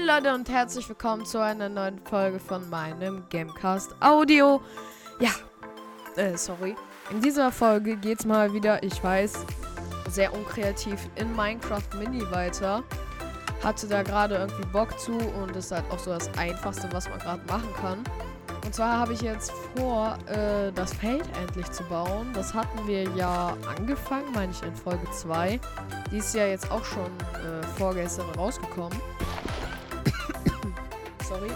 Moin Leute und herzlich willkommen zu einer neuen Folge von meinem Gamecast Audio. Ja, äh, sorry. In dieser Folge geht's mal wieder, ich weiß, sehr unkreativ in Minecraft Mini weiter. Hatte da gerade irgendwie Bock zu und ist halt auch so das Einfachste, was man gerade machen kann. Und zwar habe ich jetzt vor, äh, das Feld endlich zu bauen. Das hatten wir ja angefangen, meine ich, in Folge 2. Die ist ja jetzt auch schon äh, vorgestern rausgekommen. Sorry.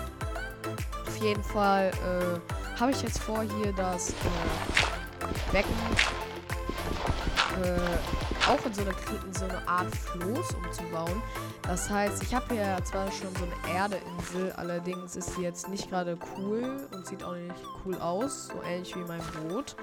Auf jeden Fall äh, habe ich jetzt vor, hier das äh, Becken äh, auch in so, eine, in so eine Art Floß umzubauen. Das heißt, ich habe hier zwar schon so eine Erdeinsel, allerdings ist sie jetzt nicht gerade cool und sieht auch nicht cool aus, so ähnlich wie mein Boot.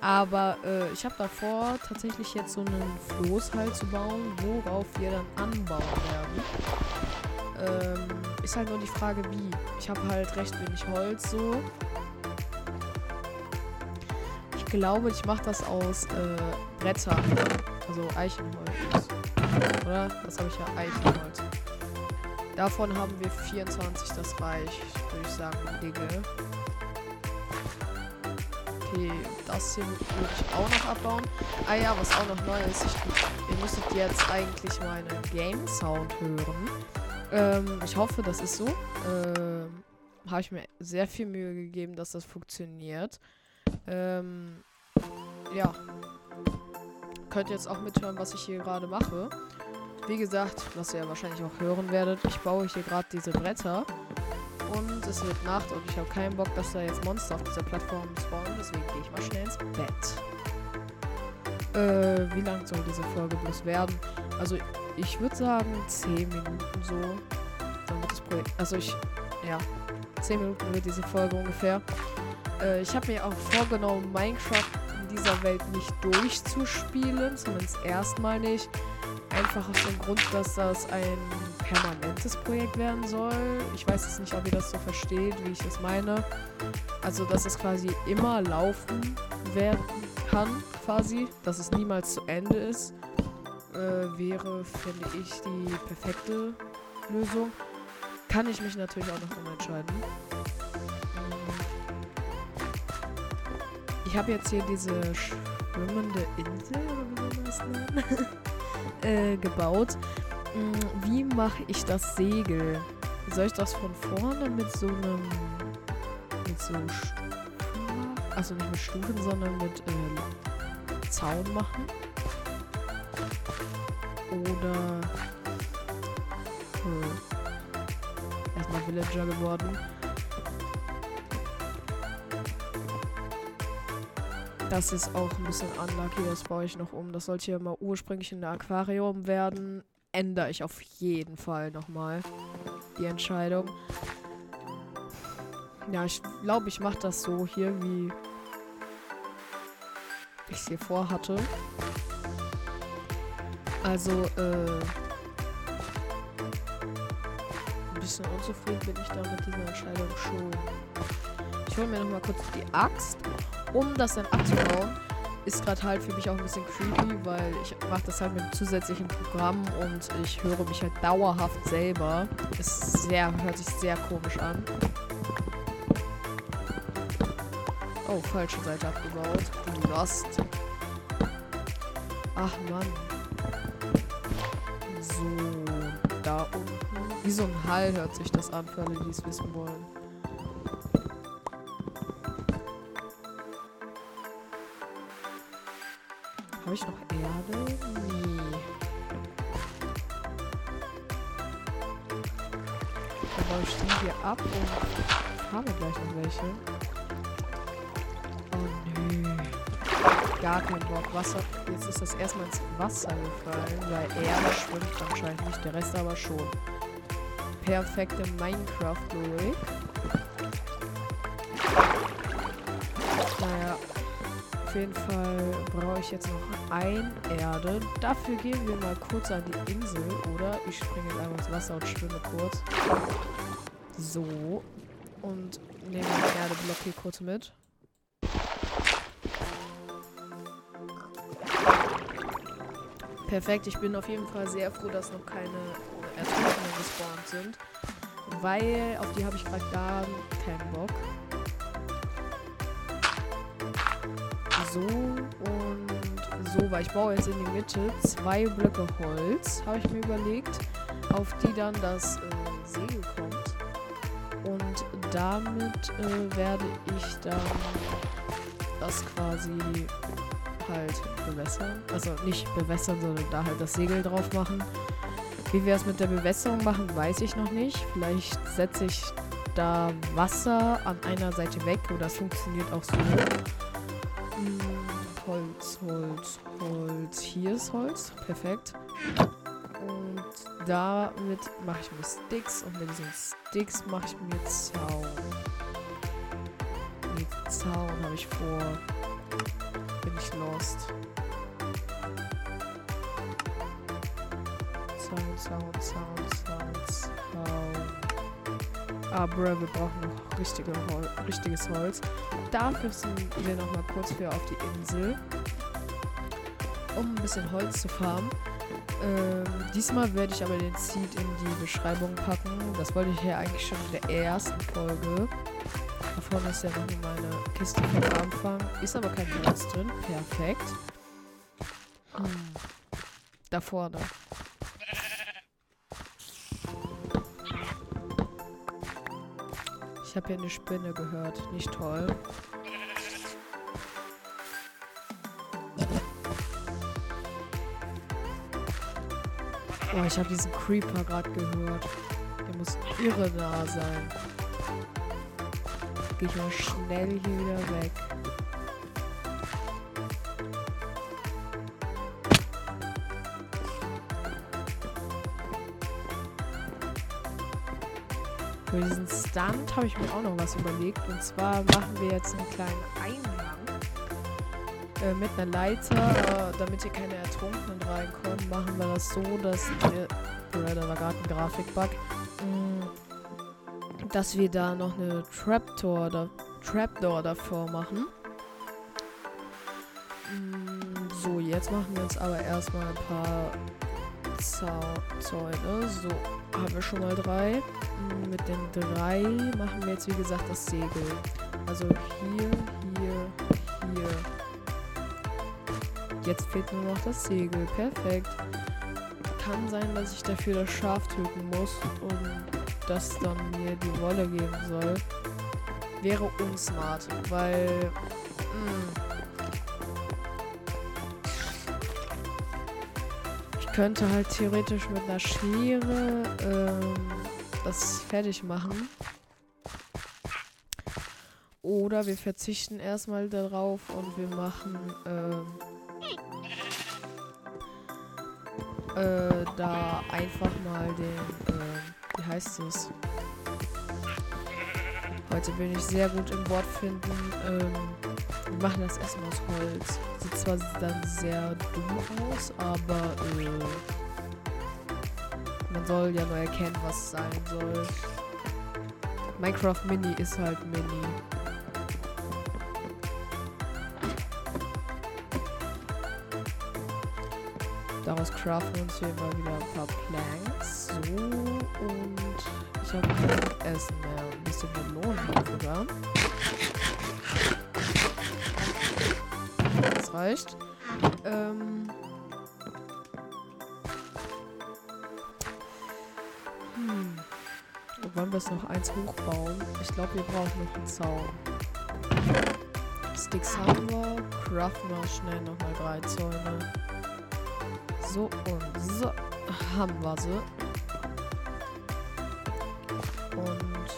Aber äh, ich habe davor tatsächlich jetzt so einen Floß halt zu bauen, worauf wir dann anbauen werden. Ähm, ist halt nur die Frage, wie. Ich habe halt recht wenig Holz so. Ich glaube, ich mache das aus äh, Brettern. Also Eichenholz. Oder? Das habe ich ja Eichenholz. Davon haben wir 24, das reicht, würde ich sagen, Regel. Okay, das hier würde ich auch noch abbauen. Ah ja, was auch noch neu ist, ich, ihr müsstet jetzt eigentlich meinen Game Sound hören. Ähm, ich hoffe, das ist so. Ähm, habe ich mir sehr viel Mühe gegeben, dass das funktioniert. Ähm, ja. Könnt ihr jetzt auch mithören, was ich hier gerade mache. Wie gesagt, was ihr wahrscheinlich auch hören werdet, ich baue hier gerade diese Bretter. Und es wird Nacht und ich habe keinen Bock, dass da jetzt Monster auf dieser Plattform spawnen. Deswegen gehe ich mal schnell ins Bett. Äh, wie lang soll diese Folge bloß werden? Also, ich würde sagen 10 Minuten so. Wird das Projekt. Also, ich. Ja. 10 Minuten wird diese Folge ungefähr. Äh, ich habe mir auch vorgenommen, Minecraft in dieser Welt nicht durchzuspielen. Zumindest erstmal nicht. Einfach aus dem Grund, dass das ein permanentes Projekt werden soll. Ich weiß jetzt nicht, ob ihr das so versteht, wie ich es meine. Also, dass es quasi immer laufen werden kann, quasi. Dass es niemals zu Ende ist, äh, wäre, finde ich, die perfekte Lösung. Kann ich mich natürlich auch noch umentscheiden. Ich habe jetzt hier diese schwimmende Insel, oder wie man das nennen? äh, gebaut. Wie mache ich das Segel? Soll ich das von vorne mit so einem. mit so Stufen Also nicht mit Stufen, sondern mit äh, Zaun machen? Oder. Hm. Erstmal Villager geworden. Das ist auch ein bisschen unlucky, das baue ich noch um. Das sollte hier mal ursprünglich ein Aquarium werden. Ändere ich auf jeden Fall nochmal die Entscheidung. Ja, ich glaube, ich mache das so hier, wie ich es hier vorhatte. Also, äh, ein bisschen unzufrieden bin ich da mit dieser Entscheidung schon. Ich hole mir nochmal kurz die Axt um das dann abzubauen, ist gerade halt für mich auch ein bisschen creepy, weil ich mache das halt mit einem zusätzlichen Programm und ich höre mich halt dauerhaft selber. Ist sehr, hört sich sehr komisch an. Oh, falsche Seite abgebaut. Lost. Ach Mann. So, da unten. Wie so ein Hall hört sich das an, für alle, die es wissen wollen. Habe ich noch Erde? Nee. Dann baue ich die hier ab und haben wir gleich noch welche. Gar kein Bock. Wasser. Jetzt ist das erstmal ins Wasser gefallen, weil Erde schwimmt anscheinend nicht, der Rest aber schon. Perfekte Minecraft-Logik. auf jeden Fall brauche ich jetzt noch ein Erde. Dafür gehen wir mal kurz an die Insel, oder? Ich springe jetzt einfach ins Wasser und schwimme kurz. So. Und nehme den Erdeblock hier kurz mit. Perfekt, ich bin auf jeden Fall sehr froh, dass noch keine Ertrunkenen gespawnt sind. weil auf die habe ich gerade gar keinen Bock. So und so, weil ich baue jetzt in die Mitte zwei Blöcke Holz, habe ich mir überlegt, auf die dann das äh, Segel kommt. Und damit äh, werde ich dann das quasi halt bewässern. Also nicht bewässern, sondern da halt das Segel drauf machen. Wie wir es mit der Bewässerung machen, weiß ich noch nicht. Vielleicht setze ich da Wasser an einer Seite weg oder es funktioniert auch so. Hm, Holz, Holz, Holz. Hier ist Holz. Perfekt. Und damit mache ich mir Sticks und mit diesen Sticks mache ich mir Zaun. Mit Zaun habe ich vor. Bin ich lost. Zaun, Zaun, Zaun, Zaun, Zaun. Ah, bruh, wir brauchen noch richtige Hol richtiges Holz. Dafür sind wir noch mal kurz für auf die Insel, um ein bisschen Holz zu farmen. Ähm, diesmal werde ich aber den Seed in die Beschreibung packen. Das wollte ich ja eigentlich schon in der ersten Folge. Da vorne ist ja noch meine Kiste vom Anfang. Ist aber kein Holz drin. Perfekt. Hm. Da vorne. Ich habe hier eine Spinne gehört. Nicht toll. Oh, ich habe diesen Creeper gerade gehört. Der muss irre nah sein. Gehe ich mal schnell hier wieder weg. Für diesen Stunt habe ich mir auch noch was überlegt. Und zwar machen wir jetzt einen kleinen Eingang äh, mit einer Leiter, äh, damit hier keine Ertrunkenen reinkommen. Machen wir das so, dass wir. Oder da war gerade ein Grafikbug. Mm, dass wir da noch eine Trapdoor, da, Trapdoor davor machen. Mm, so, jetzt machen wir uns aber erstmal ein paar Zäune. So, haben wir schon mal drei. Mm, mit den drei machen wir jetzt wie gesagt das Segel. Also hier, hier, hier. Jetzt fehlt nur noch das Segel. Perfekt. Kann sein, dass ich dafür das Schaf töten muss und das dann mir die Wolle geben soll. Wäre unsmart, weil... Mh, mm, könnte halt theoretisch mit einer Schere ähm, das fertig machen. Oder wir verzichten erstmal darauf und wir machen ähm, äh, da einfach mal den, äh, wie heißt es? Heute bin ich sehr gut im Wort finden. Ähm, wir machen das erstmal aus Holz. Sieht zwar dann sehr dumm aus, aber äh, man soll ja nur erkennen, was es sein soll. Minecraft Mini ist halt Mini. Daraus craften wir uns hier mal wieder ein paar Planks. So, und ich habe kein Essen. Ein bisschen Melonen sogar. Das reicht. Ähm. Hm. Wollen wir es noch eins hochbauen? Ich glaube, wir brauchen noch einen Zaun. Sticks haben wir. Craften wir schnell nochmal drei Zäune. So und so. Haben wir sie. Und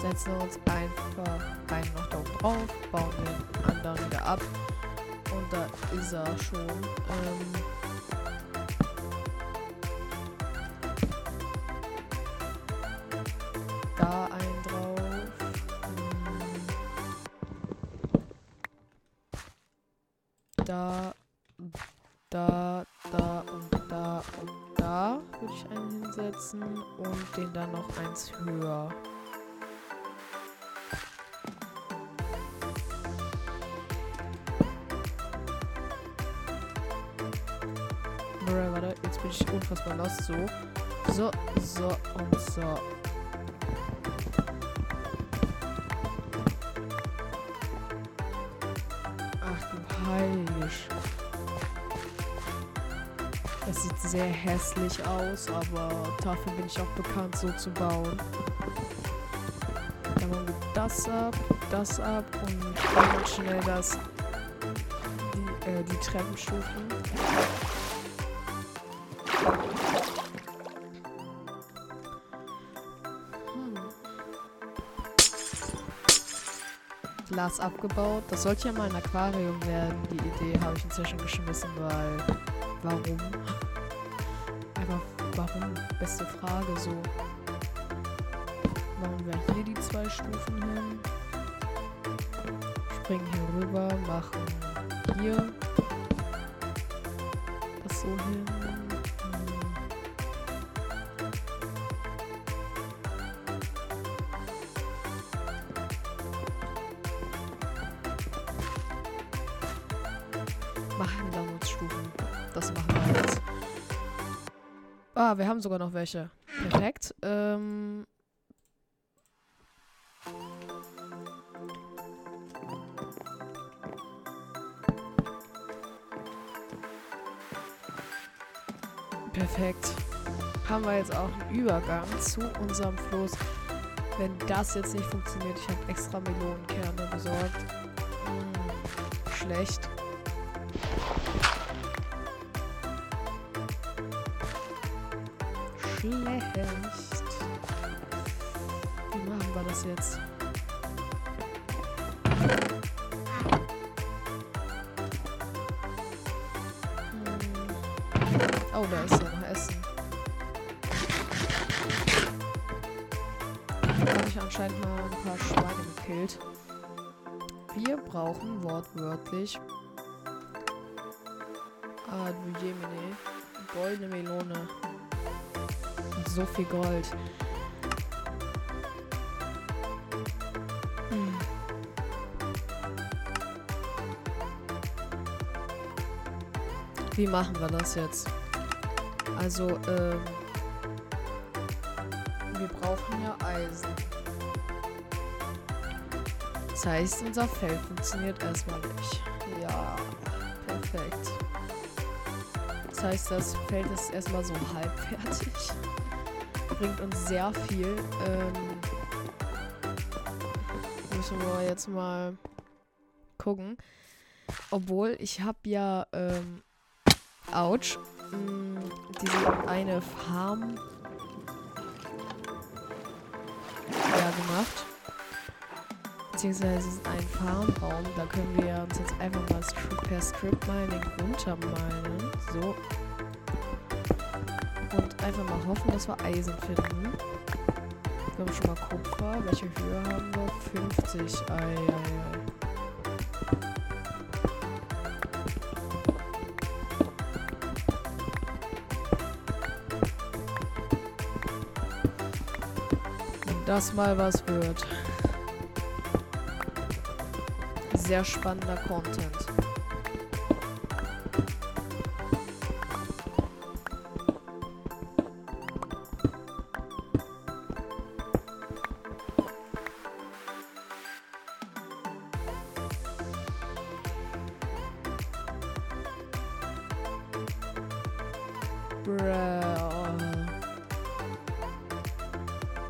setzen uns einfach einen noch da oben drauf, bauen den anderen wieder ab. Und da ist er schon. Ähm Da, da, da und da und da würde ich einen hinsetzen und den dann noch eins höher. Warte, jetzt bin ich unfassbar lost. So. So, so und so. Heilig. Das sieht sehr hässlich aus, aber dafür bin ich auch bekannt, so zu bauen. Dann machen wir das ab, das ab und dann schnell das, die, äh, die Treppenstufen. Glas abgebaut. Das sollte ja mal ein Aquarium werden. Die Idee habe ich inzwischen geschmissen, weil. Warum? Einfach, warum? Beste Frage so. Machen wir hier die zwei Stufen hin. Springen hier rüber, machen hier das so hin. Machen Downloadsstufen. Das machen wir jetzt. Ah, wir haben sogar noch welche. Perfekt. Ähm. Perfekt. Haben wir jetzt auch einen Übergang zu unserem Floß. Wenn das jetzt nicht funktioniert, ich habe extra Melonenkerne besorgt. Hm, schlecht. Schlecht. Wie machen wir das jetzt? Hm. Oh, da ist ja noch Essen. Da habe ich anscheinend mal ein paar Schweine gekillt. Wir brauchen wortwörtlich. Ah, du Jemine. Goldene Melone. So viel Gold. Hm. Wie machen wir das jetzt? Also, ähm. Wir brauchen ja Eisen. Das heißt, unser Feld funktioniert erstmal nicht. Ja, perfekt. Das heißt, das Feld ist erstmal so halb fertig. Bringt uns sehr viel. Ähm, müssen wir jetzt mal gucken. Obwohl, ich habe ja, ähm, ouch, mh, diese eine Farm ja, gemacht. Beziehungsweise ein Farmraum. Da können wir uns jetzt einfach mal per Strip Mining runterminen. So. Und einfach mal hoffen, dass wir Eisen finden. Wir haben schon mal Kupfer. Welche Höhe haben wir? 50. Ei, ei, ei. Das mal was wird. Sehr spannender Content. Bruh.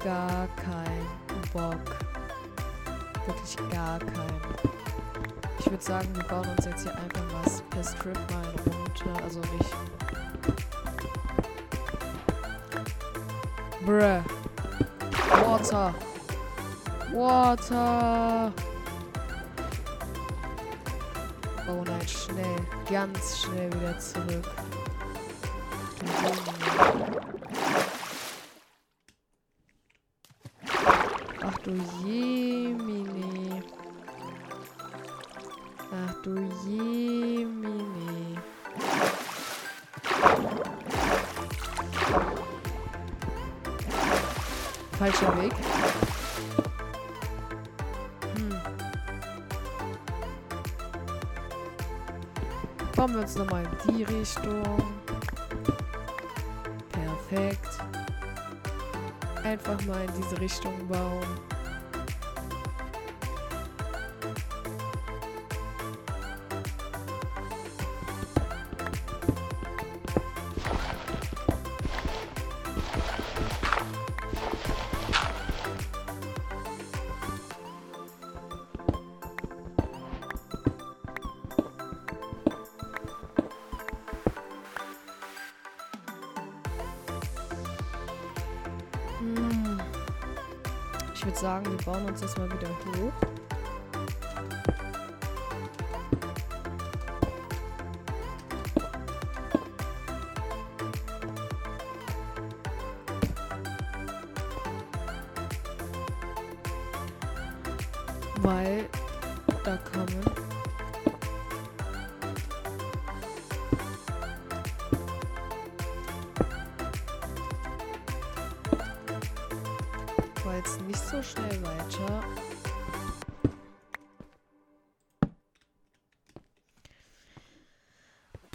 Gar kein Bock. Wirklich gar kein. Ich würde sagen, wir bauen uns jetzt hier einfach was per Strip mal runter. Also nicht. Bruh. Water. Water. Oh nein, schnell. Ganz schnell wieder zurück. Du Jemini. Ach du Jemini. Falscher Weg. Hm. Bauen wir uns nochmal in die Richtung. Perfekt. Einfach mal in diese Richtung bauen. Bauen uns das mal wieder hoch.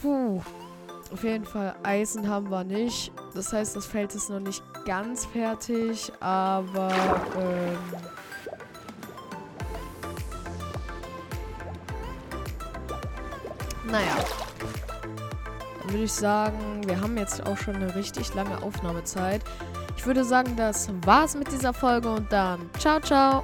Puh. Auf jeden Fall Eisen haben wir nicht. Das heißt, das Feld ist noch nicht ganz fertig, aber ähm, naja. Dann würde ich sagen, wir haben jetzt auch schon eine richtig lange Aufnahmezeit. Ich würde sagen, das war's mit dieser Folge und dann ciao, ciao.